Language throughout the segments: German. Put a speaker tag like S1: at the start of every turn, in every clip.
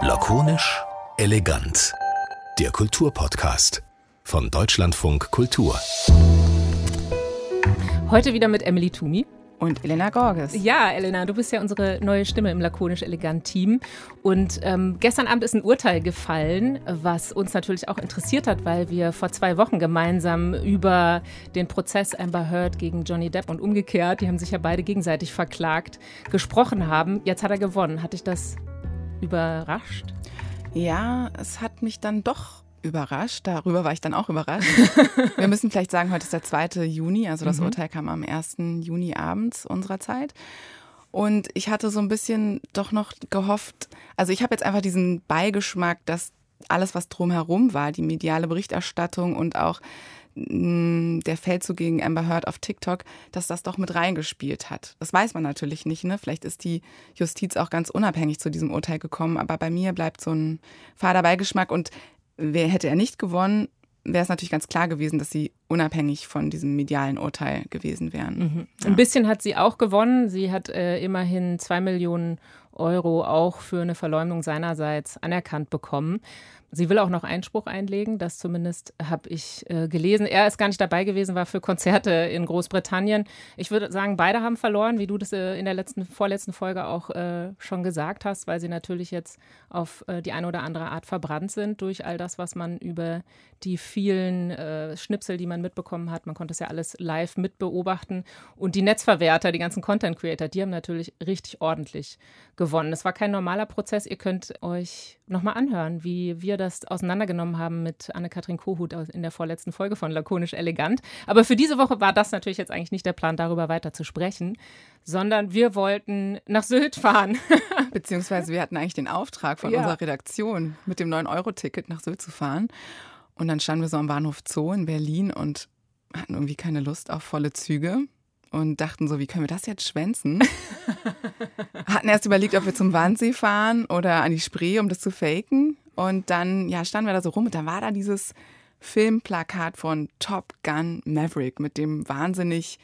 S1: Lakonisch, elegant. Der Kulturpodcast von Deutschlandfunk Kultur.
S2: Heute wieder mit Emily Tumi.
S3: Und Elena Gorges.
S2: Ja, Elena, du bist ja unsere neue Stimme im lakonisch-elegant-Team. Und ähm, gestern Abend ist ein Urteil gefallen, was uns natürlich auch interessiert hat, weil wir vor zwei Wochen gemeinsam über den Prozess Amber Heard gegen Johnny Depp und umgekehrt, die haben sich ja beide gegenseitig verklagt, gesprochen haben. Jetzt hat er gewonnen. Hat dich das überrascht?
S3: Ja, es hat mich dann doch überrascht. Darüber war ich dann auch überrascht. Wir müssen vielleicht sagen, heute ist der 2. Juni, also das mhm. Urteil kam am 1. Juni abends unserer Zeit. Und ich hatte so ein bisschen doch noch gehofft, also ich habe jetzt einfach diesen Beigeschmack, dass alles, was drumherum war, die mediale Berichterstattung und auch mm, der Feldzug gegen Amber Heard auf TikTok, dass das doch mit reingespielt hat. Das weiß man natürlich nicht. Ne? Vielleicht ist die Justiz auch ganz unabhängig zu diesem Urteil gekommen, aber bei mir bleibt so ein fader Beigeschmack und wer hätte er nicht gewonnen, wäre es natürlich ganz klar gewesen, dass sie unabhängig von diesem medialen Urteil gewesen wären.
S2: Mhm. Ja. Ein bisschen hat sie auch gewonnen. Sie hat äh, immerhin zwei Millionen Euro auch für eine Verleumdung seinerseits anerkannt bekommen. Sie will auch noch Einspruch einlegen, das zumindest habe ich äh, gelesen. Er ist gar nicht dabei gewesen, war für Konzerte in Großbritannien. Ich würde sagen, beide haben verloren, wie du das äh, in der letzten, vorletzten Folge auch äh, schon gesagt hast, weil sie natürlich jetzt auf äh, die eine oder andere Art verbrannt sind durch all das, was man über die vielen äh, Schnipsel, die man mitbekommen hat. Man konnte es ja alles live mitbeobachten. Und die Netzverwerter, die ganzen Content Creator, die haben natürlich richtig ordentlich gewonnen. Es war kein normaler Prozess. Ihr könnt euch nochmal anhören, wie wir das auseinandergenommen haben mit Anne-Kathrin Kohut in der vorletzten Folge von Lakonisch Elegant. Aber für diese Woche war das natürlich jetzt eigentlich nicht der Plan, darüber weiter zu sprechen, sondern wir wollten nach Sylt fahren.
S3: Beziehungsweise wir hatten eigentlich den Auftrag von ja. unserer Redaktion, mit dem 9-Euro-Ticket nach Sylt zu fahren. Und dann standen wir so am Bahnhof Zoo in Berlin und hatten irgendwie keine Lust auf volle Züge und dachten so, wie können wir das jetzt schwänzen? Hatten erst überlegt, ob wir zum Wannsee fahren oder an die Spree, um das zu faken. Und dann ja, standen wir da so rum und dann war da dieses Filmplakat von Top Gun Maverick mit dem wahnsinnig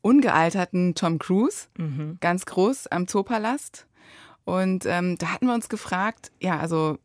S3: ungealterten Tom Cruise, mhm. ganz groß am Zoopalast. Und ähm, da hatten wir uns gefragt, ja, also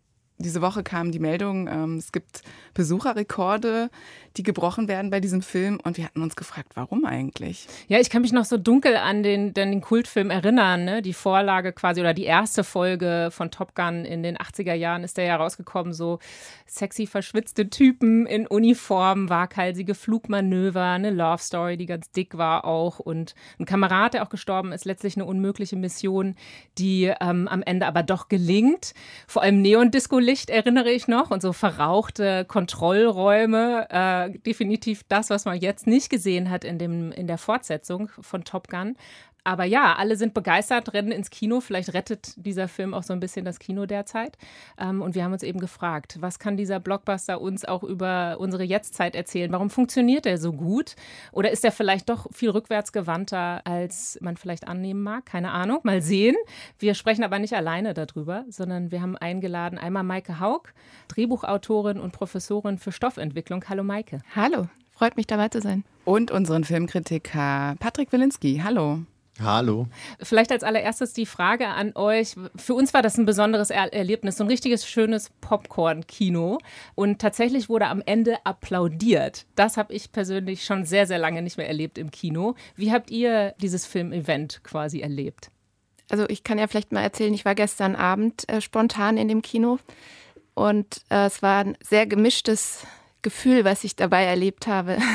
S3: diese Woche kam die Meldung, ähm, es gibt Besucherrekorde, die gebrochen werden bei diesem Film. Und wir hatten uns gefragt, warum eigentlich?
S2: Ja, ich kann mich noch so dunkel an den, an den Kultfilm erinnern. Ne? Die Vorlage quasi oder die erste Folge von Top Gun in den 80er Jahren ist der ja rausgekommen. So sexy verschwitzte Typen in Uniform, waghalsige Flugmanöver, eine Love Story, die ganz dick war auch. Und ein Kamerad, der auch gestorben ist, letztlich eine unmögliche Mission, die ähm, am Ende aber doch gelingt. Vor allem Neon-Disco-Licht erinnere ich noch und so verrauchte Kontrollräume. Äh, definitiv das, was man jetzt nicht gesehen hat in, dem, in der Fortsetzung von Top Gun. Aber ja, alle sind begeistert, rennen ins Kino. Vielleicht rettet dieser Film auch so ein bisschen das Kino derzeit. Ähm, und wir haben uns eben gefragt, was kann dieser Blockbuster uns auch über unsere Jetztzeit erzählen? Warum funktioniert er so gut? Oder ist er vielleicht doch viel rückwärtsgewandter, als man vielleicht annehmen mag? Keine Ahnung. Mal sehen. Wir sprechen aber nicht alleine darüber, sondern wir haben eingeladen einmal Maike Haug, Drehbuchautorin und Professorin für Stoffentwicklung. Hallo Maike.
S4: Hallo. Freut mich dabei zu sein.
S3: Und unseren Filmkritiker Patrick Wilinski. Hallo.
S5: Hallo.
S2: Vielleicht als allererstes die Frage an euch. Für uns war das ein besonderes er Erlebnis, so ein richtiges schönes Popcorn-Kino. Und tatsächlich wurde am Ende applaudiert. Das habe ich persönlich schon sehr, sehr lange nicht mehr erlebt im Kino. Wie habt ihr dieses Film-Event quasi erlebt?
S4: Also ich kann ja vielleicht mal erzählen, ich war gestern Abend äh, spontan in dem Kino und äh, es war ein sehr gemischtes Gefühl, was ich dabei erlebt habe.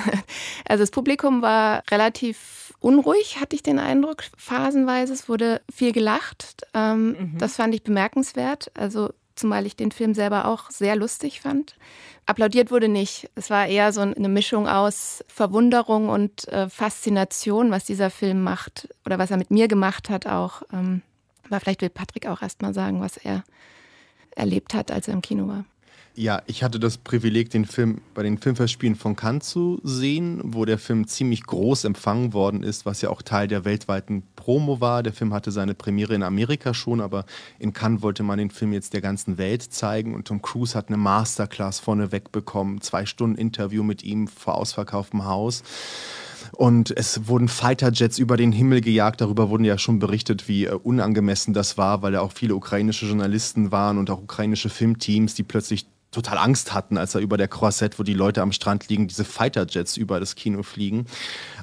S4: Also das Publikum war relativ unruhig, hatte ich den Eindruck, phasenweise. Es wurde viel gelacht. Ähm, mhm. Das fand ich bemerkenswert. Also zumal ich den Film selber auch sehr lustig fand. Applaudiert wurde nicht. Es war eher so eine Mischung aus Verwunderung und äh, Faszination, was dieser Film macht oder was er mit mir gemacht hat auch. Ähm, aber vielleicht will Patrick auch erst mal sagen, was er erlebt hat, als er im Kino war.
S5: Ja, ich hatte das Privileg, den Film bei den Filmfestspielen von Cannes zu sehen, wo der Film ziemlich groß empfangen worden ist, was ja auch Teil der weltweiten Promo war. Der Film hatte seine Premiere in Amerika schon, aber in Cannes wollte man den Film jetzt der ganzen Welt zeigen und Tom Cruise hat eine Masterclass vorneweg bekommen, zwei Stunden Interview mit ihm vor ausverkauftem Haus. Und es wurden Fighterjets über den Himmel gejagt. Darüber wurden ja schon berichtet, wie äh, unangemessen das war, weil da auch viele ukrainische Journalisten waren und auch ukrainische Filmteams, die plötzlich total Angst hatten, als er über der Croisette, wo die Leute am Strand liegen, diese Fighterjets über das Kino fliegen.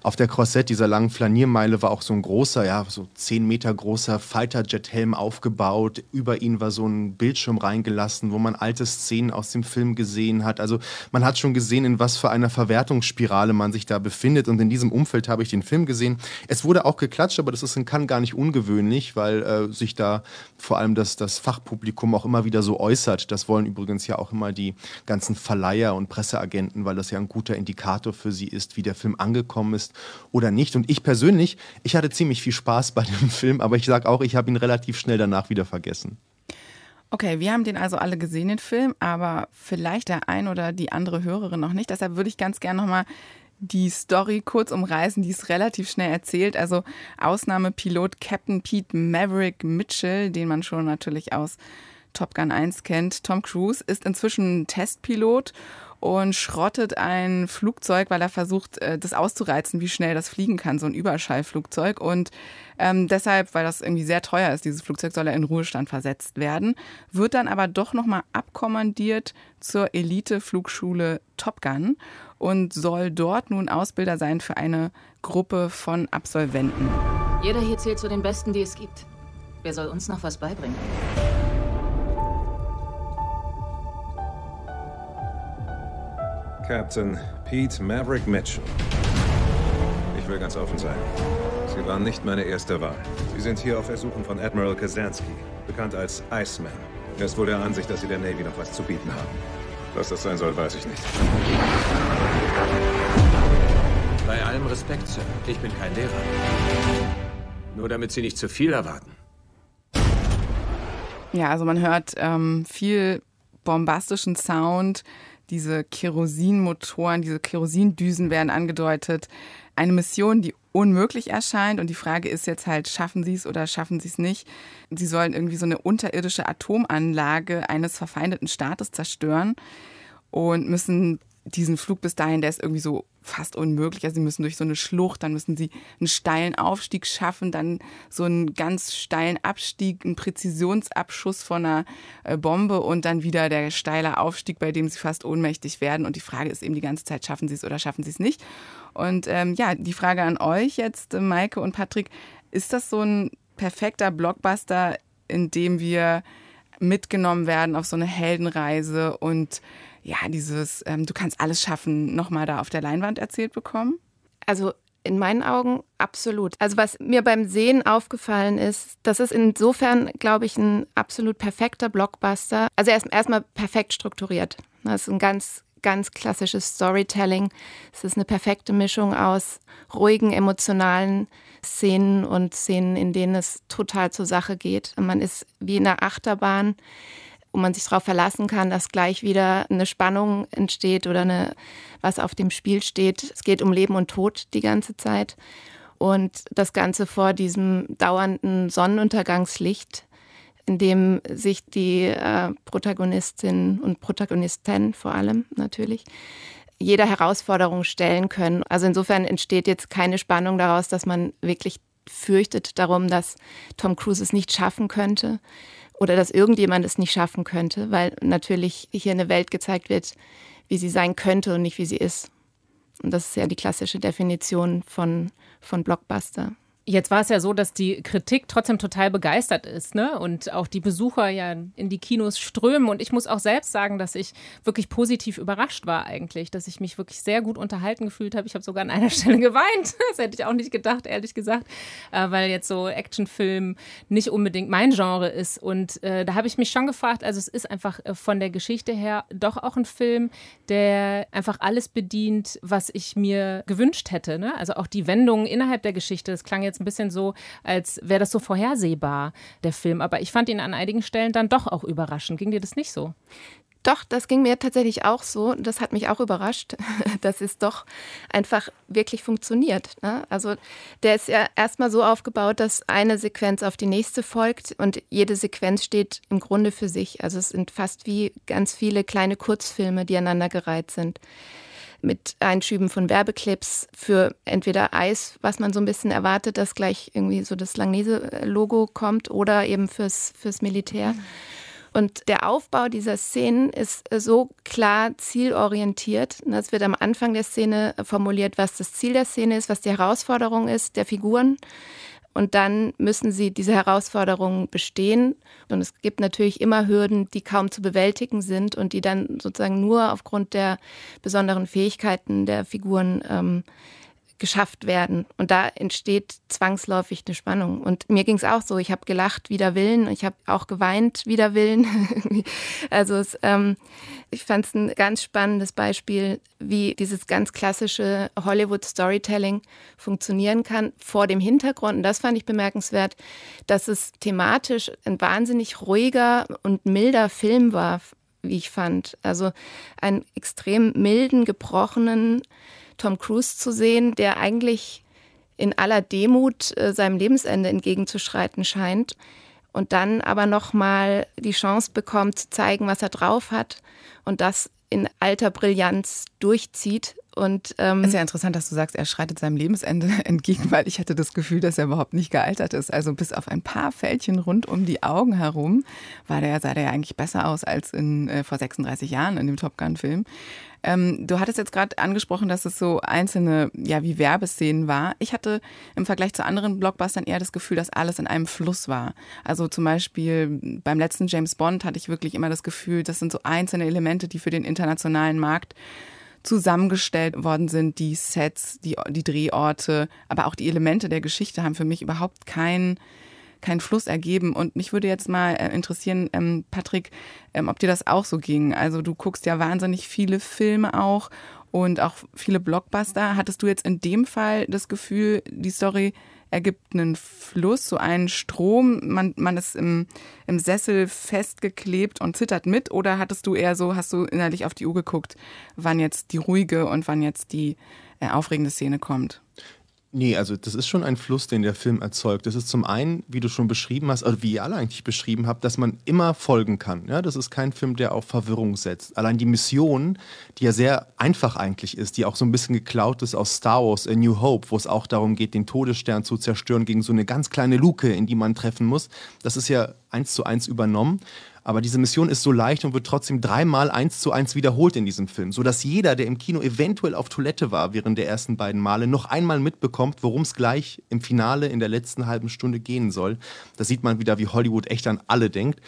S5: Auf der Croisette, dieser langen Flaniermeile, war auch so ein großer, ja, so zehn Meter großer Fighterjet-Helm aufgebaut. Über ihn war so ein Bildschirm reingelassen, wo man alte Szenen aus dem Film gesehen hat. Also man hat schon gesehen, in was für einer Verwertungsspirale man sich da befindet. Und in diesem Umfeld habe ich den Film gesehen. Es wurde auch geklatscht, aber das ist in Cannes gar nicht ungewöhnlich, weil äh, sich da vor allem das, das Fachpublikum auch immer wieder so äußert. Das wollen übrigens ja auch immer die ganzen Verleiher und Presseagenten, weil das ja ein guter Indikator für sie ist, wie der Film angekommen ist oder nicht. Und ich persönlich, ich hatte ziemlich viel Spaß bei dem Film, aber ich sage auch, ich habe ihn relativ schnell danach wieder vergessen.
S3: Okay, wir haben den also alle gesehen, den Film, aber vielleicht der ein oder die andere Hörerin noch nicht. Deshalb würde ich ganz gerne nochmal die Story kurz umreißen, die ist relativ schnell erzählt. Also Ausnahmepilot Captain Pete Maverick Mitchell, den man schon natürlich aus Top Gun 1 kennt. Tom Cruise ist inzwischen Testpilot und schrottet ein Flugzeug, weil er versucht, äh, das auszureizen, wie schnell das fliegen kann, so ein Überschallflugzeug. Und ähm, deshalb, weil das irgendwie sehr teuer ist, dieses Flugzeug, soll er in Ruhestand versetzt werden, wird dann aber doch nochmal abkommandiert zur Elite-Flugschule Top Gun und soll dort nun Ausbilder sein für eine Gruppe von Absolventen.
S6: Jeder hier zählt zu den Besten, die es gibt. Wer soll uns noch was beibringen?
S7: Captain Pete Maverick Mitchell. Ich will ganz offen sein. Sie waren nicht meine erste Wahl. Sie sind hier auf Ersuchen von Admiral Kazansky, bekannt als Iceman. Er ist wohl der Ansicht, dass Sie der Navy noch was zu bieten haben. Was das sein soll, weiß ich nicht.
S8: Bei allem Respekt, Sir. Ich bin kein Lehrer. Nur damit Sie nicht zu viel erwarten.
S3: Ja, also man hört ähm, viel bombastischen Sound, diese Kerosinmotoren, diese Kerosindüsen werden angedeutet. Eine Mission, die unmöglich erscheint. Und die Frage ist jetzt halt, schaffen sie es oder schaffen sie es nicht? Sie sollen irgendwie so eine unterirdische Atomanlage eines verfeindeten Staates zerstören und müssen diesen Flug bis dahin, der ist irgendwie so fast unmöglich. Also sie müssen durch so eine Schlucht, dann müssen sie einen steilen Aufstieg schaffen, dann so einen ganz steilen Abstieg, einen Präzisionsabschuss von einer äh, Bombe und dann wieder der steile Aufstieg, bei dem sie fast ohnmächtig werden. Und die Frage ist eben die ganze Zeit, schaffen sie es oder schaffen sie es nicht? Und ähm, ja, die Frage an euch jetzt, äh, Maike und Patrick, ist das so ein perfekter Blockbuster, in dem wir mitgenommen werden auf so eine Heldenreise und ja, dieses, ähm, du kannst alles schaffen, nochmal da auf der Leinwand erzählt bekommen?
S4: Also in meinen Augen absolut. Also was mir beim Sehen aufgefallen ist, das ist insofern, glaube ich, ein absolut perfekter Blockbuster. Also er erstmal perfekt strukturiert. Das ist ein ganz, ganz klassisches Storytelling. Es ist eine perfekte Mischung aus ruhigen, emotionalen Szenen und Szenen, in denen es total zur Sache geht. Man ist wie in einer Achterbahn wo man sich darauf verlassen kann, dass gleich wieder eine Spannung entsteht oder eine, was auf dem Spiel steht. Es geht um Leben und Tod die ganze Zeit. Und das Ganze vor diesem dauernden Sonnenuntergangslicht, in dem sich die äh, Protagonistin und Protagonisten vor allem natürlich jeder Herausforderung stellen können. Also insofern entsteht jetzt keine Spannung daraus, dass man wirklich fürchtet darum, dass Tom Cruise es nicht schaffen könnte oder dass irgendjemand es nicht schaffen könnte, weil natürlich hier eine Welt gezeigt wird, wie sie sein könnte und nicht wie sie ist. Und das ist ja die klassische Definition von, von Blockbuster.
S2: Jetzt war es ja so, dass die Kritik trotzdem total begeistert ist, ne? Und auch die Besucher ja in die Kinos strömen. Und ich muss auch selbst sagen, dass ich wirklich positiv überrascht war eigentlich, dass ich mich wirklich sehr gut unterhalten gefühlt habe. Ich habe sogar an einer Stelle geweint. Das hätte ich auch nicht gedacht, ehrlich gesagt, äh, weil jetzt so Actionfilm nicht unbedingt mein Genre ist. Und äh, da habe ich mich schon gefragt, also es ist einfach äh, von der Geschichte her doch auch ein Film, der einfach alles bedient, was ich mir gewünscht hätte. Ne? Also auch die Wendungen innerhalb der Geschichte. Das klang jetzt jetzt ein bisschen so, als wäre das so vorhersehbar, der Film. Aber ich fand ihn an einigen Stellen dann doch auch überraschend. Ging dir das nicht so?
S4: Doch, das ging mir tatsächlich auch so. Das hat mich auch überrascht, dass es doch einfach wirklich funktioniert. Ne? Also der ist ja erstmal so aufgebaut, dass eine Sequenz auf die nächste folgt und jede Sequenz steht im Grunde für sich. Also es sind fast wie ganz viele kleine Kurzfilme, die aneinandergereiht sind. Mit Einschüben von Werbeclips für entweder Eis, was man so ein bisschen erwartet, dass gleich irgendwie so das Langnese-Logo kommt, oder eben fürs, fürs Militär. Und der Aufbau dieser Szenen ist so klar zielorientiert. Es wird am Anfang der Szene formuliert, was das Ziel der Szene ist, was die Herausforderung ist der Figuren. Und dann müssen sie diese Herausforderungen bestehen. Und es gibt natürlich immer Hürden, die kaum zu bewältigen sind und die dann sozusagen nur aufgrund der besonderen Fähigkeiten der Figuren ähm, geschafft werden. Und da entsteht zwangsläufig eine Spannung. Und mir ging es auch so. Ich habe gelacht wider Willen. Ich habe auch geweint wider Willen. also es, ähm, ich fand es ein ganz spannendes Beispiel, wie dieses ganz klassische Hollywood-Storytelling funktionieren kann vor dem Hintergrund. Und das fand ich bemerkenswert, dass es thematisch ein wahnsinnig ruhiger und milder Film war, wie ich fand. Also einen extrem milden, gebrochenen, Tom Cruise zu sehen, der eigentlich in aller Demut äh, seinem Lebensende entgegenzuschreiten scheint und dann aber nochmal die Chance bekommt zu zeigen, was er drauf hat und das in alter Brillanz durchzieht. Und,
S3: ähm ist ja interessant, dass du sagst, er schreitet seinem Lebensende entgegen, weil ich hatte das Gefühl, dass er überhaupt nicht gealtert ist. Also bis auf ein paar Fältchen rund um die Augen herum war der, sah der ja eigentlich besser aus als in, äh, vor 36 Jahren in dem Top Gun-Film. Ähm, du hattest jetzt gerade angesprochen, dass es so einzelne, ja, wie Werbeszenen war. Ich hatte im Vergleich zu anderen Blockbustern eher das Gefühl, dass alles in einem Fluss war. Also zum Beispiel beim letzten James Bond hatte ich wirklich immer das Gefühl, das sind so einzelne Elemente, die für den internationalen Markt zusammengestellt worden sind, die Sets, die, die Drehorte, aber auch die Elemente der Geschichte haben für mich überhaupt keinen keinen Fluss ergeben. Und mich würde jetzt mal äh, interessieren, ähm, Patrick, ähm, ob dir das auch so ging. Also du guckst ja wahnsinnig viele Filme auch und auch viele Blockbuster. Hattest du jetzt in dem Fall das Gefühl, die Story ergibt einen Fluss, so einen Strom, man, man ist im, im Sessel festgeklebt und zittert mit? Oder hattest du eher so, hast du innerlich auf die Uhr geguckt, wann jetzt die ruhige und wann jetzt die äh, aufregende Szene kommt?
S5: Nee, also das ist schon ein Fluss, den der Film erzeugt. Das ist zum einen, wie du schon beschrieben hast, oder wie ihr alle eigentlich beschrieben habt, dass man immer folgen kann. Ja, das ist kein Film, der auf Verwirrung setzt. Allein die Mission, die ja sehr einfach eigentlich ist, die auch so ein bisschen geklaut ist aus Star Wars A New Hope, wo es auch darum geht, den Todesstern zu zerstören gegen so eine ganz kleine Luke, in die man treffen muss. Das ist ja eins zu eins übernommen. Aber diese Mission ist so leicht und wird trotzdem dreimal eins zu eins wiederholt in diesem Film, sodass jeder, der im Kino eventuell auf Toilette war während der ersten beiden Male, noch einmal mitbekommt, worum es gleich im Finale in der letzten halben Stunde gehen soll. Da sieht man wieder, wie Hollywood echt an alle denkt.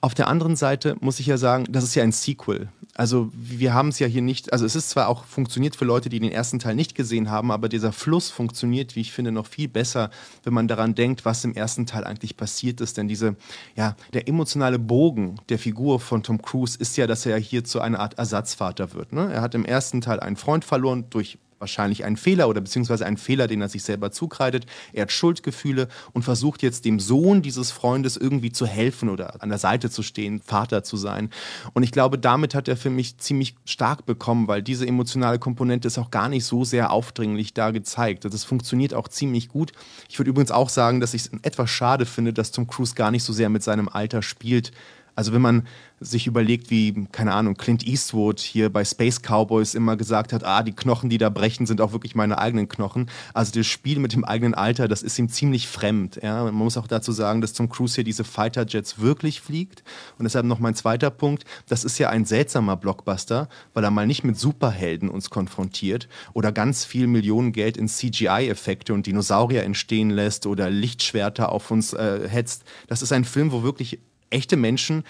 S5: Auf der anderen Seite muss ich ja sagen, das ist ja ein Sequel. Also wir haben es ja hier nicht, also es ist zwar auch funktioniert für Leute, die den ersten Teil nicht gesehen haben, aber dieser Fluss funktioniert, wie ich finde, noch viel besser, wenn man daran denkt, was im ersten Teil eigentlich passiert ist. Denn diese, ja, der emotionale Bogen der Figur von Tom Cruise ist ja, dass er hier zu einer Art Ersatzvater wird. Ne? Er hat im ersten Teil einen Freund verloren durch wahrscheinlich einen Fehler oder beziehungsweise einen Fehler, den er sich selber zukreidet. Er hat Schuldgefühle und versucht jetzt dem Sohn dieses Freundes irgendwie zu helfen oder an der Seite zu stehen, Vater zu sein. Und ich glaube, damit hat er für mich ziemlich stark bekommen, weil diese emotionale Komponente ist auch gar nicht so sehr aufdringlich da gezeigt. Das funktioniert auch ziemlich gut. Ich würde übrigens auch sagen, dass ich es etwas schade finde, dass Tom Cruise gar nicht so sehr mit seinem Alter spielt. Also wenn man sich überlegt, wie, keine Ahnung, Clint Eastwood hier bei Space Cowboys immer gesagt hat, ah, die Knochen, die da brechen, sind auch wirklich meine eigenen Knochen. Also das Spiel mit dem eigenen Alter, das ist ihm ziemlich fremd. Ja? Man muss auch dazu sagen, dass Tom Cruise hier diese Fighter Jets wirklich fliegt. Und deshalb noch mein zweiter Punkt, das ist ja ein seltsamer Blockbuster, weil er mal nicht mit Superhelden uns konfrontiert oder ganz viel Millionen Geld in CGI-Effekte und Dinosaurier entstehen lässt oder Lichtschwerter auf uns äh, hetzt. Das ist ein Film, wo wirklich echte Menschen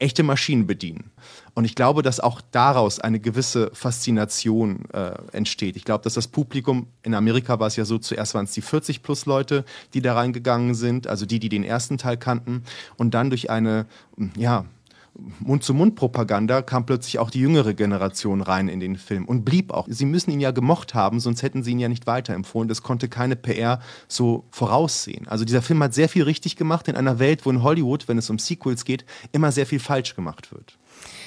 S5: echte Maschinen bedienen. Und ich glaube, dass auch daraus eine gewisse Faszination äh, entsteht. Ich glaube, dass das Publikum, in Amerika war es ja so, zuerst waren es die 40 plus Leute, die da reingegangen sind, also die, die den ersten Teil kannten, und dann durch eine, ja, Mund-zu-Mund-Propaganda kam plötzlich auch die jüngere Generation rein in den Film und blieb auch. Sie müssen ihn ja gemocht haben, sonst hätten sie ihn ja nicht weiterempfohlen. Das konnte keine PR so voraussehen. Also dieser Film hat sehr viel richtig gemacht in einer Welt, wo in Hollywood, wenn es um Sequels geht, immer sehr viel falsch gemacht wird.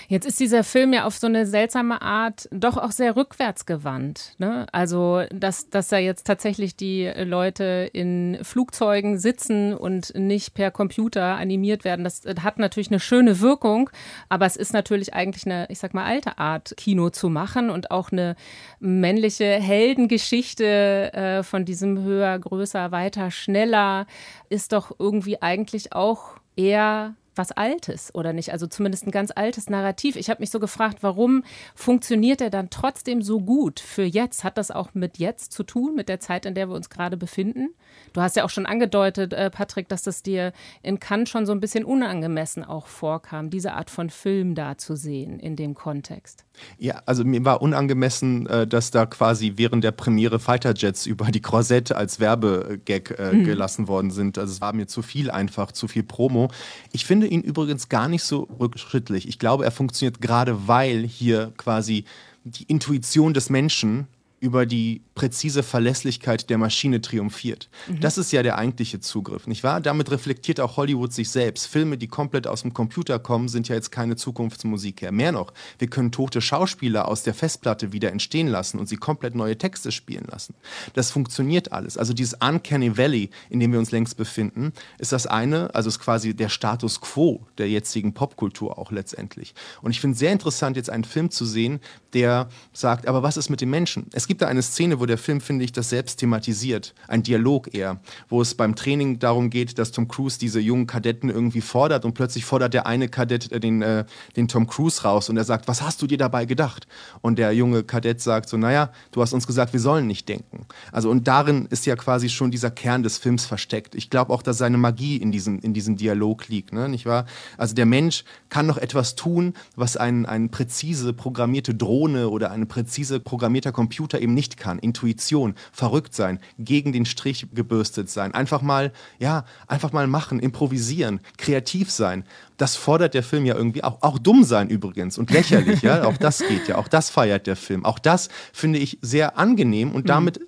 S2: Jetzt ist dieser Film ja auf so eine seltsame Art doch auch sehr rückwärtsgewandt. Ne? Also, dass, dass da jetzt tatsächlich die Leute in Flugzeugen sitzen und nicht per Computer animiert werden, das hat natürlich eine schöne Wirkung, aber es ist natürlich eigentlich eine, ich sag mal, alte Art, Kino zu machen und auch eine männliche Heldengeschichte äh, von diesem höher, größer, weiter, schneller ist doch irgendwie eigentlich auch eher was Altes oder nicht? Also zumindest ein ganz altes Narrativ. Ich habe mich so gefragt, warum funktioniert er dann trotzdem so gut für jetzt? Hat das auch mit jetzt zu tun, mit der Zeit, in der wir uns gerade befinden? Du hast ja auch schon angedeutet, äh, Patrick, dass das dir in Cannes schon so ein bisschen unangemessen auch vorkam, diese Art von Film da zu sehen in dem Kontext.
S5: Ja, also mir war unangemessen, äh, dass da quasi während der Premiere Fighter Jets über die Korsett als Werbegag äh, mhm. gelassen worden sind. Also es war mir zu viel einfach, zu viel Promo. Ich finde ihn übrigens gar nicht so rückschrittlich. Ich glaube, er funktioniert gerade, weil hier quasi die Intuition des Menschen über die präzise Verlässlichkeit der Maschine triumphiert. Mhm. Das ist ja der eigentliche Zugriff, nicht wahr? Damit reflektiert auch Hollywood sich selbst. Filme, die komplett aus dem Computer kommen, sind ja jetzt keine Zukunftsmusik mehr. Mehr noch, wir können tote Schauspieler aus der Festplatte wieder entstehen lassen und sie komplett neue Texte spielen lassen. Das funktioniert alles. Also dieses Uncanny Valley, in dem wir uns längst befinden, ist das eine, also ist quasi der Status quo der jetzigen Popkultur auch letztendlich. Und ich finde es sehr interessant, jetzt einen Film zu sehen, der sagt, aber was ist mit den Menschen? Es gibt da eine Szene, wo der Film, finde ich, das selbst thematisiert. Ein Dialog eher, wo es beim Training darum geht, dass Tom Cruise diese jungen Kadetten irgendwie fordert und plötzlich fordert der eine Kadett äh, den, äh, den Tom Cruise raus und er sagt, was hast du dir dabei gedacht? Und der junge Kadett sagt so, naja, du hast uns gesagt, wir sollen nicht denken. Also und darin ist ja quasi schon dieser Kern des Films versteckt. Ich glaube auch, dass seine Magie in diesem, in diesem Dialog liegt, ne? nicht wahr? Also der Mensch kann noch etwas tun, was ein, ein präzise programmierte Drohne oder ein präzise programmierter Computer eben nicht kann. Intuition, verrückt sein, gegen den Strich gebürstet sein, einfach mal, ja, einfach mal machen, improvisieren, kreativ sein. Das fordert der Film ja irgendwie auch. Auch dumm sein übrigens und lächerlich, ja, auch das geht ja, auch das feiert der Film. Auch das finde ich sehr angenehm und mhm. damit,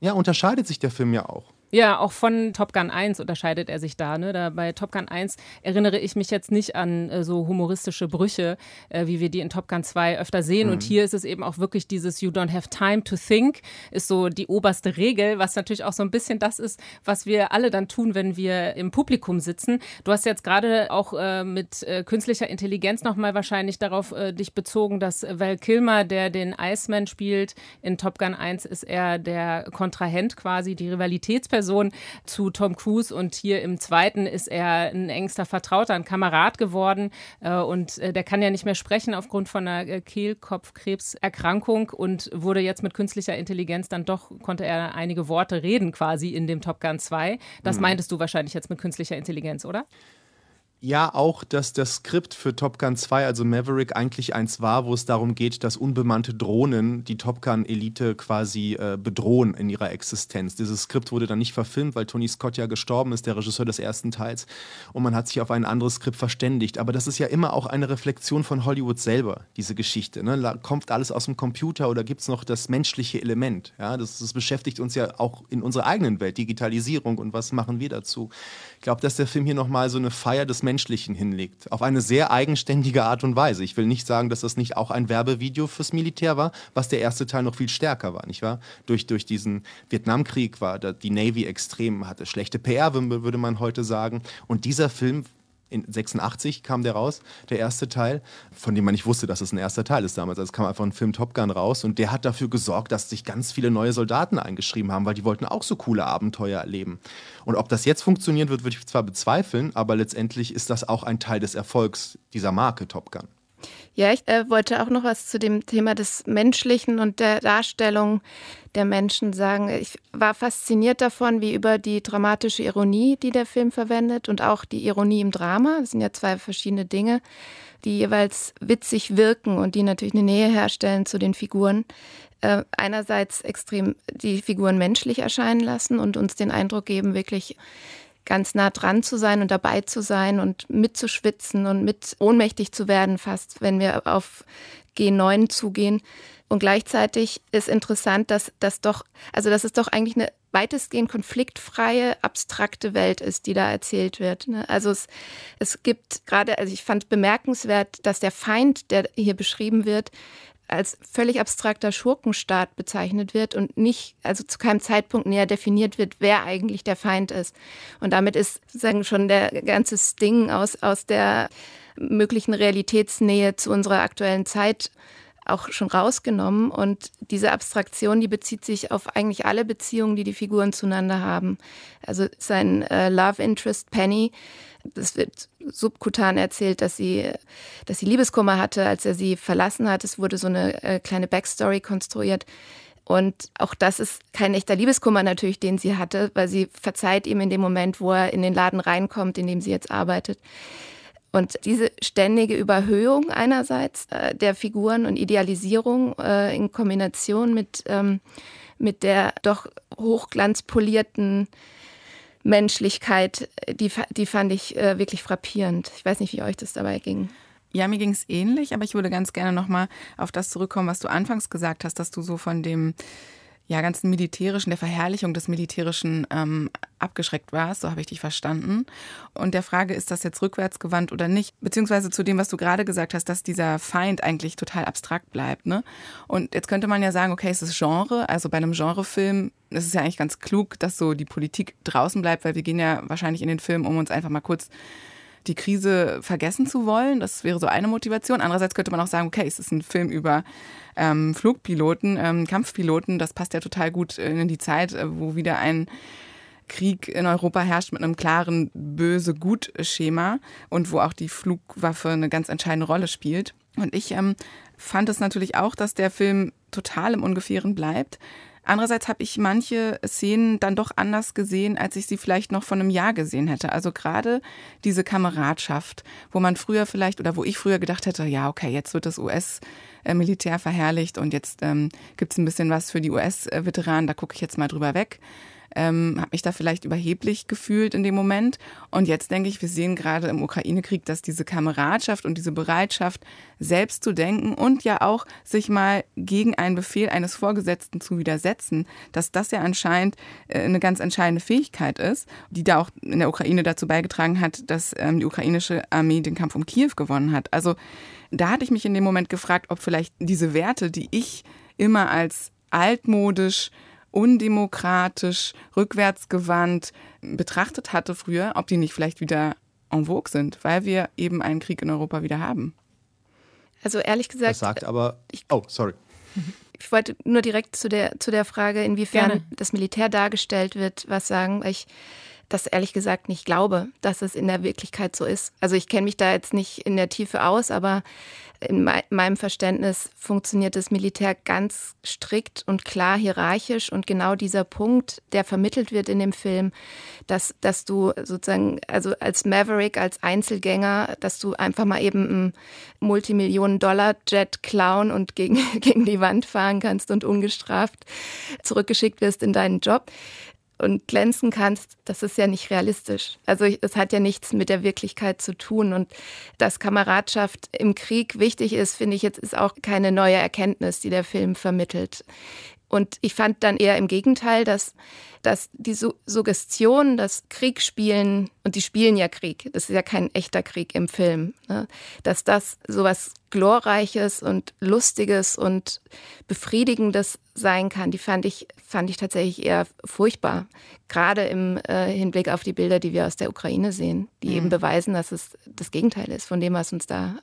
S5: ja, unterscheidet sich der Film ja auch.
S2: Ja, auch von Top Gun 1 unterscheidet er sich da. Ne? da bei Top Gun 1 erinnere ich mich jetzt nicht an äh, so humoristische Brüche, äh, wie wir die in Top Gun 2 öfter sehen. Mhm. Und hier ist es eben auch wirklich dieses You don't have time to think, ist so die oberste Regel, was natürlich auch so ein bisschen das ist, was wir alle dann tun, wenn wir im Publikum sitzen. Du hast jetzt gerade auch äh, mit äh, künstlicher Intelligenz nochmal wahrscheinlich darauf äh, dich bezogen, dass Val Kilmer, der den Iceman spielt, in Top Gun 1 ist er der Kontrahent quasi, die Rivalitätsperson Person zu Tom Cruise und hier im zweiten ist er ein engster Vertrauter, ein Kamerad geworden äh, und äh, der kann ja nicht mehr sprechen aufgrund von einer äh, Kehlkopfkrebserkrankung und wurde jetzt mit künstlicher Intelligenz dann doch, konnte er einige Worte reden quasi in dem Top Gun 2. Das mhm. meintest du wahrscheinlich jetzt mit künstlicher Intelligenz, oder?
S5: Ja auch, dass das Skript für Top Gun 2, also Maverick, eigentlich eins war, wo es darum geht, dass unbemannte Drohnen die Top Gun-Elite quasi äh, bedrohen in ihrer Existenz. Dieses Skript wurde dann nicht verfilmt, weil Tony Scott ja gestorben ist, der Regisseur des ersten Teils, und man hat sich auf ein anderes Skript verständigt. Aber das ist ja immer auch eine Reflexion von Hollywood selber, diese Geschichte. Ne? Kommt alles aus dem Computer oder gibt es noch das menschliche Element? Ja, das, das beschäftigt uns ja auch in unserer eigenen Welt, Digitalisierung und was machen wir dazu? Ich glaube, dass der Film hier nochmal so eine Feier des Menschlichen hinlegt. Auf eine sehr eigenständige Art und Weise. Ich will nicht sagen, dass das nicht auch ein Werbevideo fürs Militär war, was der erste Teil noch viel stärker war, nicht wahr? Durch, durch diesen Vietnamkrieg war die Navy extrem, hatte schlechte PR, würde man heute sagen. Und dieser Film in 86 kam der raus, der erste Teil, von dem man nicht wusste, dass es ein erster Teil ist damals. Also es kam einfach ein Film Top Gun raus und der hat dafür gesorgt, dass sich ganz viele neue Soldaten eingeschrieben haben, weil die wollten auch so coole Abenteuer erleben. Und ob das jetzt funktionieren wird, würde ich zwar bezweifeln, aber letztendlich ist das auch ein Teil des Erfolgs dieser Marke Top Gun.
S4: Ja, ich äh, wollte auch noch was zu dem Thema des Menschlichen und der Darstellung der Menschen sagen. Ich war fasziniert davon, wie über die dramatische Ironie, die der Film verwendet und auch die Ironie im Drama, das sind ja zwei verschiedene Dinge, die jeweils witzig wirken und die natürlich eine Nähe herstellen zu den Figuren. Äh, einerseits extrem die Figuren menschlich erscheinen lassen und uns den Eindruck geben, wirklich ganz nah dran zu sein und dabei zu sein und mitzuschwitzen und mit ohnmächtig zu werden, fast, wenn wir auf G9 zugehen. Und gleichzeitig ist interessant, dass das doch, also dass es doch eigentlich eine weitestgehend konfliktfreie, abstrakte Welt ist, die da erzählt wird. Ne? Also es, es gibt gerade, also ich fand bemerkenswert, dass der Feind, der hier beschrieben wird, als völlig abstrakter Schurkenstaat bezeichnet wird und nicht, also zu keinem Zeitpunkt näher definiert wird, wer eigentlich der Feind ist. Und damit ist sozusagen schon der ganze Sting aus, aus der möglichen Realitätsnähe zu unserer aktuellen Zeit auch schon rausgenommen. Und diese Abstraktion, die bezieht sich auf eigentlich alle Beziehungen, die die Figuren zueinander haben. Also sein äh, Love Interest Penny, das wird subkutan erzählt, dass sie, dass sie Liebeskummer hatte, als er sie verlassen hat. Es wurde so eine äh, kleine Backstory konstruiert. Und auch das ist kein echter Liebeskummer natürlich, den sie hatte, weil sie verzeiht ihm in dem Moment, wo er in den Laden reinkommt, in dem sie jetzt arbeitet. Und diese ständige Überhöhung einerseits äh, der Figuren und Idealisierung äh, in Kombination mit, ähm, mit der doch hochglanzpolierten Menschlichkeit, die, die fand ich äh, wirklich frappierend. Ich weiß nicht, wie euch das dabei ging.
S3: Ja, mir ging es ähnlich, aber ich würde ganz gerne nochmal auf das zurückkommen, was du anfangs gesagt hast, dass du so von dem ja, ganzen militärischen, der Verherrlichung des Militärischen ähm, abgeschreckt warst, so habe ich dich verstanden. Und der Frage, ist das jetzt rückwärts gewandt oder nicht? Beziehungsweise zu dem, was du gerade gesagt hast, dass dieser Feind eigentlich total abstrakt bleibt. Ne? Und jetzt könnte man ja sagen, okay, es ist Genre, also bei einem Genrefilm ist es ja eigentlich ganz klug, dass so die Politik draußen bleibt, weil wir gehen ja wahrscheinlich in den Film, um uns einfach mal kurz die Krise vergessen zu wollen. Das wäre so eine Motivation. Andererseits könnte man auch sagen, okay, es ist ein Film über ähm, Flugpiloten, ähm, Kampfpiloten. Das passt ja total gut in die Zeit, äh, wo wieder ein Krieg in Europa herrscht mit einem klaren Böse-Gut-Schema und wo auch die Flugwaffe eine ganz entscheidende Rolle spielt. Und ich ähm, fand es natürlich auch, dass der Film total im Ungefähren bleibt. Andererseits habe ich manche Szenen dann doch anders gesehen, als ich sie vielleicht noch von einem Jahr gesehen hätte. Also gerade diese Kameradschaft, wo man früher vielleicht oder wo ich früher gedacht hätte, ja, okay, jetzt wird das US-Militär verherrlicht und jetzt ähm, gibt es ein bisschen was für die US-Veteranen, da gucke ich jetzt mal drüber weg ähm, habe mich da vielleicht überheblich gefühlt in dem Moment. Und jetzt denke ich, wir sehen gerade im Ukraine-Krieg, dass diese Kameradschaft und diese Bereitschaft, selbst zu denken und ja auch sich mal gegen einen Befehl eines Vorgesetzten zu widersetzen, dass das ja anscheinend äh, eine ganz entscheidende Fähigkeit ist, die da auch in der Ukraine dazu beigetragen hat, dass ähm, die ukrainische Armee den Kampf um Kiew gewonnen hat. Also da hatte ich mich in dem Moment gefragt, ob vielleicht diese Werte, die ich immer als altmodisch undemokratisch, rückwärtsgewandt betrachtet hatte früher, ob die nicht vielleicht wieder en vogue sind, weil wir eben einen Krieg in Europa wieder haben.
S4: Also ehrlich gesagt.
S5: Das sagt aber. Ich, oh, sorry.
S4: Ich wollte nur direkt zu der, zu der Frage, inwiefern Gerne. das Militär dargestellt wird, was sagen, weil ich das ehrlich gesagt nicht glaube, dass es in der Wirklichkeit so ist. Also ich kenne mich da jetzt nicht in der Tiefe aus, aber in meinem Verständnis funktioniert das Militär ganz strikt und klar hierarchisch und genau dieser Punkt, der vermittelt wird in dem Film, dass, dass du sozusagen, also als Maverick, als Einzelgänger, dass du einfach mal eben einen Multimillionen-Dollar-Jet klauen und gegen, gegen die Wand fahren kannst und ungestraft zurückgeschickt wirst in deinen Job und glänzen kannst, das ist ja nicht realistisch. Also es hat ja nichts mit der Wirklichkeit zu tun. Und dass Kameradschaft im Krieg wichtig ist, finde ich jetzt ist auch keine neue Erkenntnis, die der Film vermittelt. Und ich fand dann eher im Gegenteil, dass, dass die Suggestion, dass Krieg spielen, und die spielen ja Krieg, das ist ja kein echter Krieg im Film, ne, dass das sowas Glorreiches und Lustiges und Befriedigendes sein kann, die fand ich, fand ich tatsächlich eher furchtbar. Gerade im äh, Hinblick auf die Bilder, die wir aus der Ukraine sehen, die mhm. eben beweisen, dass es das Gegenteil ist von dem, was uns da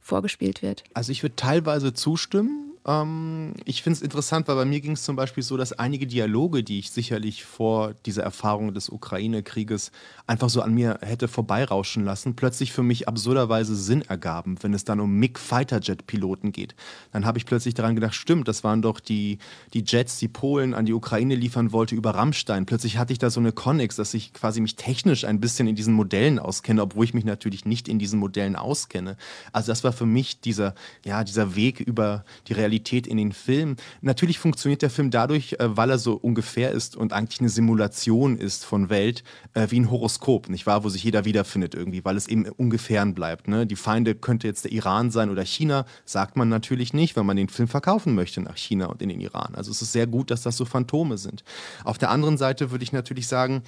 S4: vorgespielt wird.
S5: Also ich würde teilweise zustimmen. Ähm, ich finde es interessant, weil bei mir ging es zum Beispiel so, dass einige Dialoge, die ich sicherlich vor dieser Erfahrung des Ukraine-Krieges einfach so an mir hätte vorbeirauschen lassen, plötzlich für mich absurderweise Sinn ergaben, wenn es dann um MiG-Fighter-Jet-Piloten geht. Dann habe ich plötzlich daran gedacht, stimmt, das waren doch die, die Jets, die Polen an die Ukraine liefern wollte über Rammstein. Plötzlich hatte ich da so eine Connex, dass ich quasi mich technisch ein bisschen in diesen Modellen auskenne, obwohl ich mich natürlich nicht in diesen Modellen auskenne. Also das war für mich dieser, ja, dieser Weg über die Realität Realität in den Film. Natürlich funktioniert der Film dadurch, äh, weil er so ungefähr ist und eigentlich eine Simulation ist von Welt, äh, wie ein Horoskop, nicht wahr, wo sich jeder wiederfindet irgendwie, weil es eben ungefähren bleibt. Ne? Die Feinde könnte jetzt der Iran sein oder China, sagt man natürlich nicht, weil man den Film verkaufen möchte nach China und in den Iran. Also es ist sehr gut, dass das so Phantome sind. Auf der anderen Seite würde ich natürlich sagen,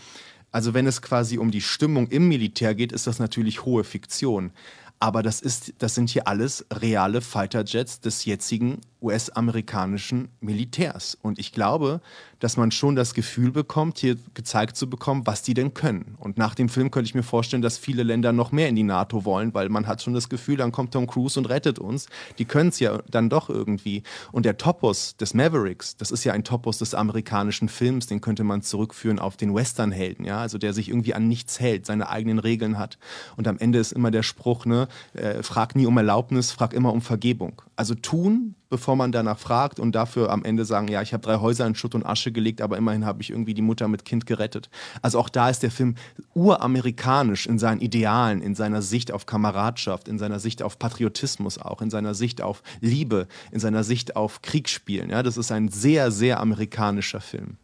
S5: also wenn es quasi um die Stimmung im Militär geht, ist das natürlich hohe Fiktion. Aber das, ist, das sind hier alles reale Fighterjets des jetzigen US-amerikanischen Militärs. Und ich glaube, dass man schon das Gefühl bekommt, hier gezeigt zu bekommen, was die denn können. Und nach dem Film könnte ich mir vorstellen, dass viele Länder noch mehr in die NATO wollen, weil man hat schon das Gefühl, dann kommt Tom Cruise und rettet uns. Die können es ja dann doch irgendwie. Und der Topos des Mavericks, das ist ja ein Topos des amerikanischen Films, den könnte man zurückführen auf den Westernhelden, ja, also der sich irgendwie an nichts hält, seine eigenen Regeln hat. Und am Ende ist immer der Spruch, ne, äh, frag nie um Erlaubnis, frag immer um Vergebung. Also tun, bevor man danach fragt und dafür am Ende sagen, ja, ich habe drei Häuser in Schutt und Asche gelegt, aber immerhin habe ich irgendwie die Mutter mit Kind gerettet. Also auch da ist der Film uramerikanisch in seinen Idealen, in seiner Sicht auf Kameradschaft, in seiner Sicht auf Patriotismus auch, in seiner Sicht auf Liebe, in seiner Sicht auf Kriegsspielen. Ja, das ist ein sehr, sehr amerikanischer Film.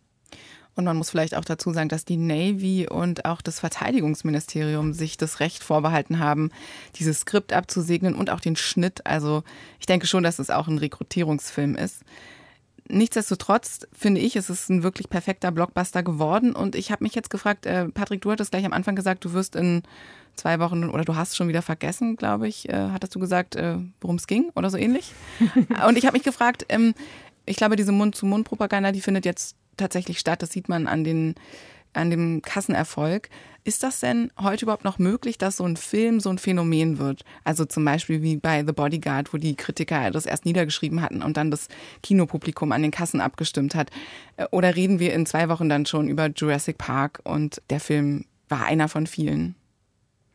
S3: Und man muss vielleicht auch dazu sagen, dass die Navy und auch das Verteidigungsministerium sich das Recht vorbehalten haben, dieses Skript abzusegnen und auch den Schnitt. Also ich denke schon, dass es auch ein Rekrutierungsfilm ist. Nichtsdestotrotz finde ich, es ist ein wirklich perfekter Blockbuster geworden. Und ich habe mich jetzt gefragt, äh, Patrick, du hattest gleich am Anfang gesagt, du wirst in zwei Wochen oder du hast schon wieder vergessen, glaube ich, äh, hattest du gesagt, äh, worum es ging oder so ähnlich. und ich habe mich gefragt, ähm, ich glaube, diese Mund-zu-Mund-Propaganda, die findet jetzt tatsächlich statt. Das sieht man an, den, an dem Kassenerfolg. Ist das denn heute überhaupt noch möglich, dass so ein Film so ein Phänomen wird? Also zum Beispiel wie bei The Bodyguard, wo die Kritiker das erst niedergeschrieben hatten und dann das Kinopublikum an den Kassen abgestimmt hat. Oder reden wir in zwei Wochen dann schon über Jurassic Park und der Film war einer von vielen?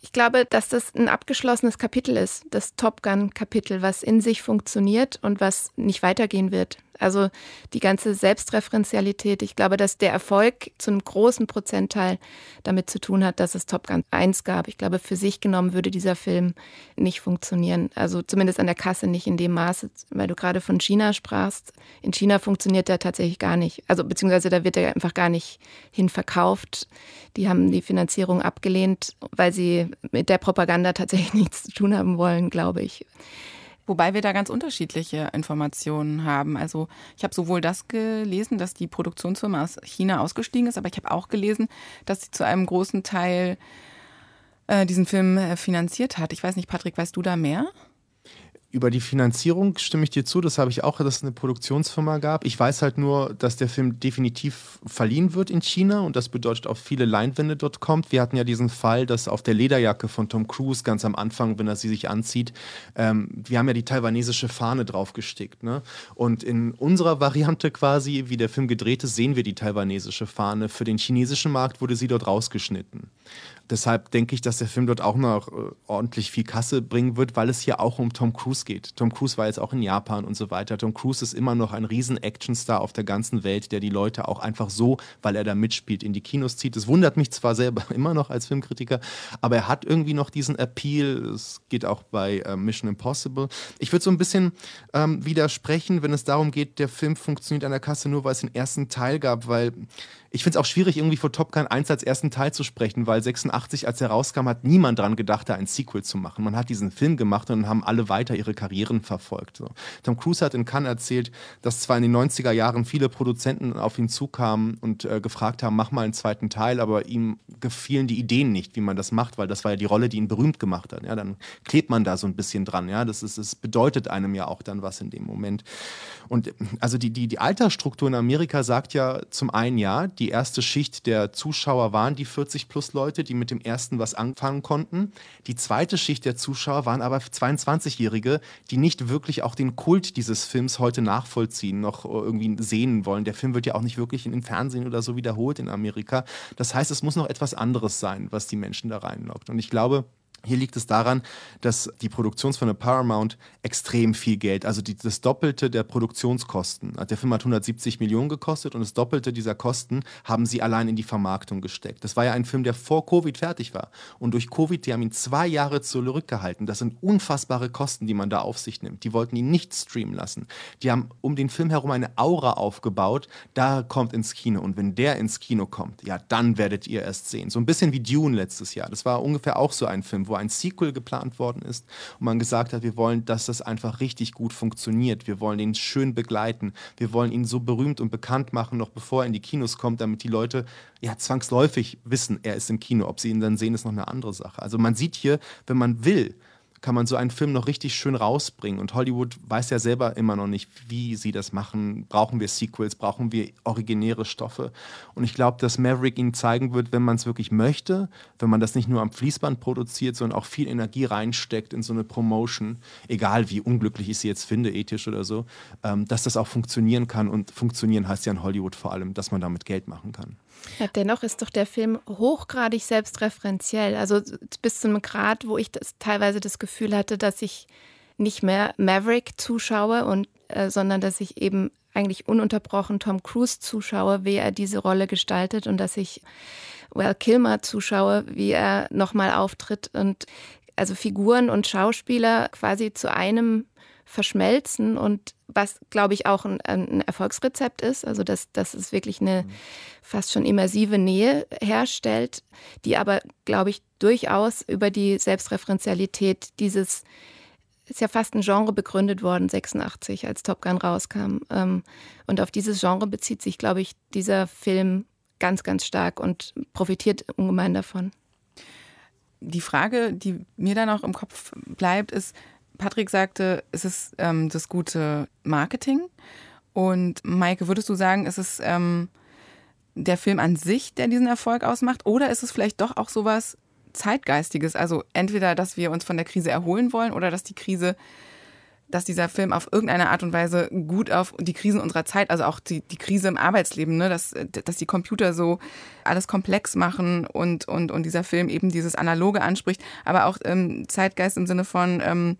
S4: Ich glaube, dass das ein abgeschlossenes Kapitel ist, das Top Gun-Kapitel, was in sich funktioniert und was nicht weitergehen wird. Also die ganze Selbstreferenzialität. Ich glaube, dass der Erfolg zu einem großen Prozentteil damit zu tun hat, dass es Top Gun 1 gab. Ich glaube, für sich genommen würde dieser Film nicht funktionieren. Also zumindest an der Kasse nicht in dem Maße, weil du gerade von China sprachst. In China funktioniert der tatsächlich gar nicht. Also beziehungsweise da wird er einfach gar nicht hin verkauft. Die haben die Finanzierung abgelehnt, weil sie mit der Propaganda tatsächlich nichts zu tun haben wollen, glaube ich.
S3: Wobei wir da ganz unterschiedliche Informationen haben. Also ich habe sowohl das gelesen, dass die Produktionsfirma aus China ausgestiegen ist, aber ich habe auch gelesen, dass sie zu einem großen Teil äh, diesen Film äh, finanziert hat. Ich weiß nicht, Patrick, weißt du da mehr?
S5: Über die Finanzierung stimme ich dir zu. Das habe ich auch, dass es eine Produktionsfirma gab. Ich weiß halt nur, dass der Film definitiv verliehen wird in China und das bedeutet auf viele Leinwände dort kommt. Wir hatten ja diesen Fall, dass auf der Lederjacke von Tom Cruise ganz am Anfang, wenn er sie sich anzieht, ähm, wir haben ja die taiwanesische Fahne draufgestickt. Ne? Und in unserer Variante quasi, wie der Film gedreht ist, sehen wir die taiwanesische Fahne. Für den chinesischen Markt wurde sie dort rausgeschnitten. Deshalb denke ich, dass der Film dort auch noch äh, ordentlich viel Kasse bringen wird, weil es hier auch um Tom Cruise geht. Tom Cruise war jetzt auch in Japan und so weiter. Tom Cruise ist immer noch ein riesen Actionstar auf der ganzen Welt, der die Leute auch einfach so, weil er da mitspielt, in die Kinos zieht. Es wundert mich zwar selber immer noch als Filmkritiker, aber er hat irgendwie noch diesen Appeal. Es geht auch bei äh, Mission Impossible. Ich würde so ein bisschen ähm, widersprechen, wenn es darum geht, der Film funktioniert an der Kasse nur, weil es den ersten Teil gab, weil ich finde es auch schwierig, irgendwie vor Top Gun 1 als ersten Teil zu sprechen, weil 86, als er rauskam, hat niemand daran gedacht, da ein Sequel zu machen. Man hat diesen Film gemacht und haben alle weiter ihre Karrieren verfolgt. So. Tom Cruise hat in Cannes erzählt, dass zwar in den 90er Jahren viele Produzenten auf ihn zukamen und äh, gefragt haben, mach mal einen zweiten Teil, aber ihm gefielen die Ideen nicht, wie man das macht, weil das war ja die Rolle, die ihn berühmt gemacht hat. Ja, dann klebt man da so ein bisschen dran. Ja, das, ist, das bedeutet einem ja auch dann was in dem Moment. Und also die, die, die Altersstruktur in Amerika sagt ja zum einen ja, die erste Schicht der Zuschauer waren die 40 plus Leute, die mit dem ersten was anfangen konnten. Die zweite Schicht der Zuschauer waren aber 22-Jährige, die nicht wirklich auch den Kult dieses Films heute nachvollziehen, noch irgendwie sehen wollen. Der Film wird ja auch nicht wirklich in den Fernsehen oder so wiederholt in Amerika. Das heißt, es muss noch etwas anderes sein, was die Menschen da reinlockt. Und ich glaube, Hier liegt es daran, dass die Produktionsfirma Paramount extrem viel Geld, also die, das Doppelte der Produktionskosten, der Film hat 170 Millionen gekostet und das Doppelte dieser Kosten haben sie allein in die Vermarktung gesteckt. Das war ja ein Film, der vor Covid fertig war. Und durch Covid, die haben ihn zwei Jahre zurückgehalten. Das sind unfassbare Kosten, die man da auf sich nimmt. Die wollten ihn nicht streamen lassen. Die haben um den Film herum eine Aura aufgebaut. Da kommt ins Kino. Und wenn der ins Kino kommt, ja, dann werdet ihr erst sehen. So ein bisschen wie Dune letztes Jahr. Das war ungefähr auch so ein Film, wo ein Sequel geplant worden ist und man gesagt hat, wir wollen, dass das einfach richtig gut funktioniert. Wir wollen ihn schön begleiten. Wir wollen ihn so berühmt und bekannt machen, noch bevor er in die Kinos kommt, damit die Leute ja zwangsläufig wissen, er ist im Kino. Ob sie ihn dann sehen, ist noch eine andere Sache. Also man sieht hier, wenn man will, kann man so einen Film noch richtig schön rausbringen. Und Hollywood weiß ja selber immer noch nicht, wie sie das machen. Brauchen wir Sequels? Brauchen wir originäre Stoffe? Und ich glaube, dass Maverick ihnen zeigen wird, wenn man es wirklich möchte, wenn man das nicht nur am Fließband produziert, sondern auch viel Energie reinsteckt in so eine Promotion, egal wie unglücklich ich sie jetzt finde, ethisch oder so, ähm, dass das auch funktionieren kann. Und funktionieren heißt ja in Hollywood vor allem, dass man damit Geld machen kann.
S4: Ja, dennoch ist doch der Film hochgradig selbstreferenziell. Also bis zu einem Grad, wo ich das, teilweise das Gefühl hatte, dass ich nicht mehr Maverick zuschaue, und, äh, sondern dass ich eben eigentlich ununterbrochen Tom Cruise zuschaue, wie er diese Rolle gestaltet und dass ich Well Kilmer zuschaue, wie er nochmal auftritt und also Figuren und Schauspieler quasi zu einem verschmelzen und was, glaube ich, auch ein, ein, Erfolgsrezept ist, also dass, dass es wirklich eine mhm. fast schon immersive Nähe herstellt, die aber, glaube ich, durchaus über die Selbstreferenzialität dieses ist ja fast ein Genre begründet worden, 86, als Top Gun rauskam. Ähm, und auf dieses Genre bezieht sich, glaube ich, dieser Film ganz, ganz stark und profitiert ungemein davon.
S3: Die Frage, die mir dann auch im Kopf bleibt, ist, Patrick sagte, es ist ähm, das gute Marketing. Und Maike, würdest du sagen, ist es ähm, der Film an sich, der diesen Erfolg ausmacht? Oder ist es vielleicht doch auch sowas Zeitgeistiges? Also entweder, dass wir uns von der Krise erholen wollen oder dass die Krise dass dieser Film auf irgendeine Art und Weise gut auf die Krisen unserer Zeit, also auch die, die Krise im Arbeitsleben, ne, dass, dass die Computer so alles komplex machen und, und, und dieser Film eben dieses Analoge anspricht, aber auch ähm, Zeitgeist im Sinne von, ähm,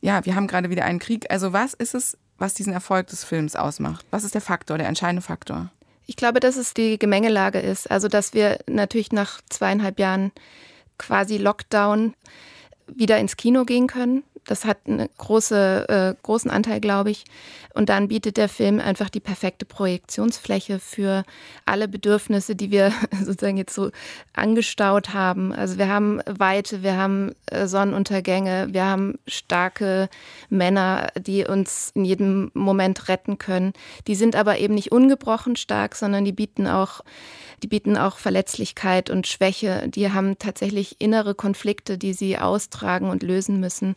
S3: ja, wir haben gerade wieder einen Krieg. Also was ist es, was diesen Erfolg des Films ausmacht? Was ist der Faktor, der entscheidende Faktor?
S4: Ich glaube, dass es die Gemengelage ist. Also, dass wir natürlich nach zweieinhalb Jahren quasi Lockdown wieder ins Kino gehen können das hat einen große, äh, großen Anteil, glaube ich. Und dann bietet der Film einfach die perfekte Projektionsfläche für alle Bedürfnisse, die wir sozusagen jetzt so angestaut haben. Also wir haben Weite, wir haben äh, Sonnenuntergänge, wir haben starke Männer, die uns in jedem Moment retten können. Die sind aber eben nicht ungebrochen stark, sondern die bieten auch die bieten auch Verletzlichkeit und Schwäche. Die haben tatsächlich innere Konflikte, die sie austragen und lösen müssen.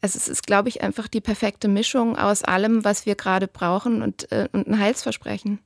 S4: Es ist, glaube ich, einfach die perfekte Mischung aus allem, was wir gerade brauchen und, äh, und ein Heilsversprechen.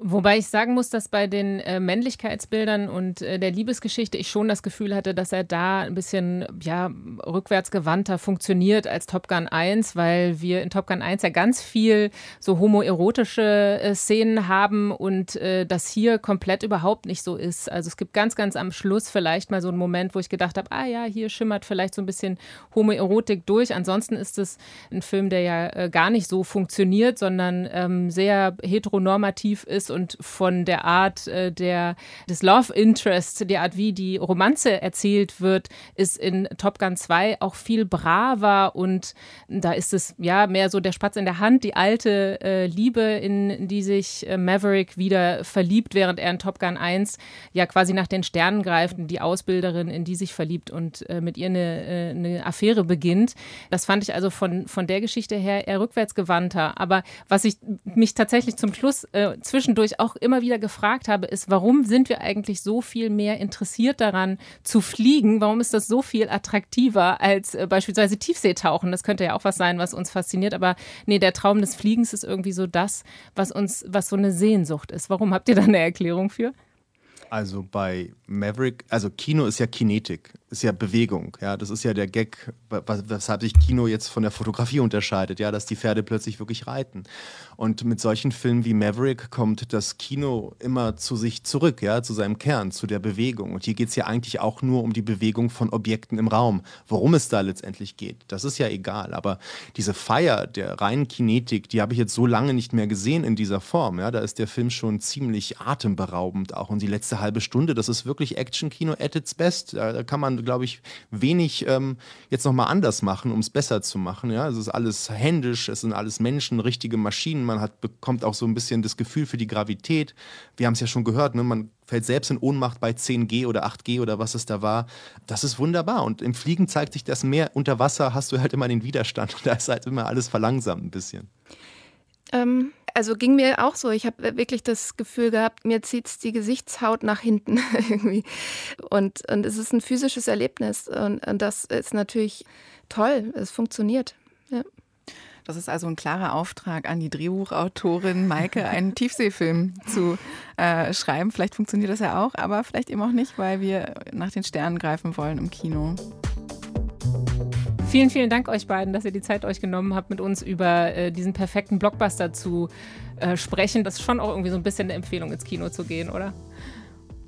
S2: Wobei ich sagen muss, dass bei den äh, Männlichkeitsbildern und äh, der Liebesgeschichte ich schon das Gefühl hatte, dass er da ein bisschen ja, rückwärtsgewandter funktioniert als Top Gun 1, weil wir in Top Gun 1 ja ganz viel so homoerotische äh, Szenen haben und äh, das hier komplett überhaupt nicht so ist. Also es gibt ganz, ganz am Schluss vielleicht mal so einen Moment, wo ich gedacht habe, ah ja, hier schimmert vielleicht so ein bisschen Homoerotik durch. Ansonsten ist es ein Film, der ja äh, gar nicht so funktioniert, sondern ähm, sehr heteronormativ ist und von der Art äh, der, des Love Interest, der Art, wie die Romanze erzählt wird, ist in Top Gun 2 auch viel braver und da ist es ja mehr so der Spatz in der Hand, die alte äh, Liebe, in die sich äh, Maverick wieder verliebt, während er in Top Gun 1 ja quasi nach den Sternen greift und die Ausbilderin, in die sich verliebt und äh, mit ihr eine, äh, eine Affäre beginnt. Das fand ich also von, von der Geschichte her eher rückwärtsgewandter. Aber was ich mich tatsächlich zum Schluss äh, zwischendurch zwischendurch auch immer wieder gefragt habe, ist, warum sind wir eigentlich so viel mehr interessiert daran zu fliegen? Warum ist das so viel attraktiver als äh, beispielsweise Tiefseetauchen? Das könnte ja auch was sein, was uns fasziniert. Aber nee, der Traum des Fliegens ist irgendwie so das, was uns, was so eine Sehnsucht ist. Warum habt ihr da eine Erklärung für?
S5: Also bei Maverick, also Kino ist ja Kinetik, ist ja Bewegung, ja, das ist ja der Gag, weshalb sich Kino jetzt von der Fotografie unterscheidet, ja, dass die Pferde plötzlich wirklich reiten. Und mit solchen Filmen wie Maverick kommt das Kino immer zu sich zurück, ja, zu seinem Kern, zu der Bewegung. Und hier geht es ja eigentlich auch nur um die Bewegung von Objekten im Raum. Worum es da letztendlich geht, das ist ja egal. Aber diese Feier der reinen Kinetik, die habe ich jetzt so lange nicht mehr gesehen in dieser Form. Ja, da ist der Film schon ziemlich atemberaubend auch. Und die letzte halbe Stunde, das ist wirklich Action-Kino at its best. Da kann man, glaube ich, wenig ähm, jetzt nochmal anders machen, um es besser zu machen. Ja, es ist alles händisch, es sind alles Menschen, richtige Maschinen. Man hat, bekommt auch so ein bisschen das Gefühl für die Gravität. Wir haben es ja schon gehört, ne? man fällt selbst in Ohnmacht bei 10G oder 8G oder was es da war. Das ist wunderbar. Und im Fliegen zeigt sich das mehr. Unter Wasser hast du halt immer den Widerstand. Da ist halt immer alles verlangsamt ein bisschen.
S4: Ähm, also ging mir auch so. Ich habe wirklich das Gefühl gehabt, mir zieht die Gesichtshaut nach hinten irgendwie. Und, und es ist ein physisches Erlebnis. Und, und das ist natürlich toll. Es funktioniert. Ja.
S3: Das ist also ein klarer Auftrag an die Drehbuchautorin Maike, einen Tiefseefilm zu äh, schreiben. Vielleicht funktioniert das ja auch, aber vielleicht eben auch nicht, weil wir nach den Sternen greifen wollen im Kino.
S2: Vielen, vielen Dank euch beiden, dass ihr die Zeit euch genommen habt, mit uns über äh, diesen perfekten Blockbuster zu äh, sprechen. Das ist schon auch irgendwie so ein bisschen eine Empfehlung, ins Kino zu gehen, oder?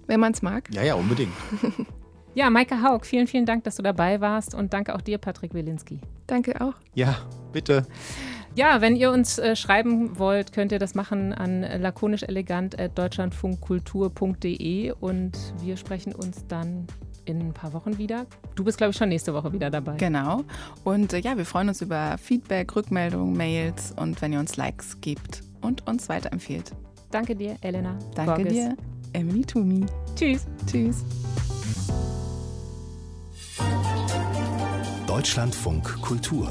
S4: Wenn man es mag.
S5: Ja, ja, unbedingt.
S2: ja, Maike Haug, vielen, vielen Dank, dass du dabei warst und danke auch dir, Patrick Wilinski.
S4: Danke auch.
S5: Ja, bitte.
S2: Ja, wenn ihr uns äh, schreiben wollt, könnt ihr das machen an lakonischelegant.deutschlandfunkkultur.de und wir sprechen uns dann in ein paar Wochen wieder. Du bist, glaube ich, schon nächste Woche wieder dabei.
S3: Genau. Und äh, ja, wir freuen uns über Feedback, Rückmeldungen, Mails und wenn ihr uns Likes gebt und uns weiterempfehlt.
S2: Danke dir, Elena.
S3: Danke Borges. dir, Emily Tumi.
S2: Tschüss.
S3: Tschüss.
S1: Deutschlandfunk Kultur.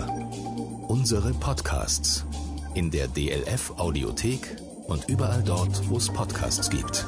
S1: Unsere Podcasts in der DLF Audiothek und überall dort, wo es Podcasts gibt.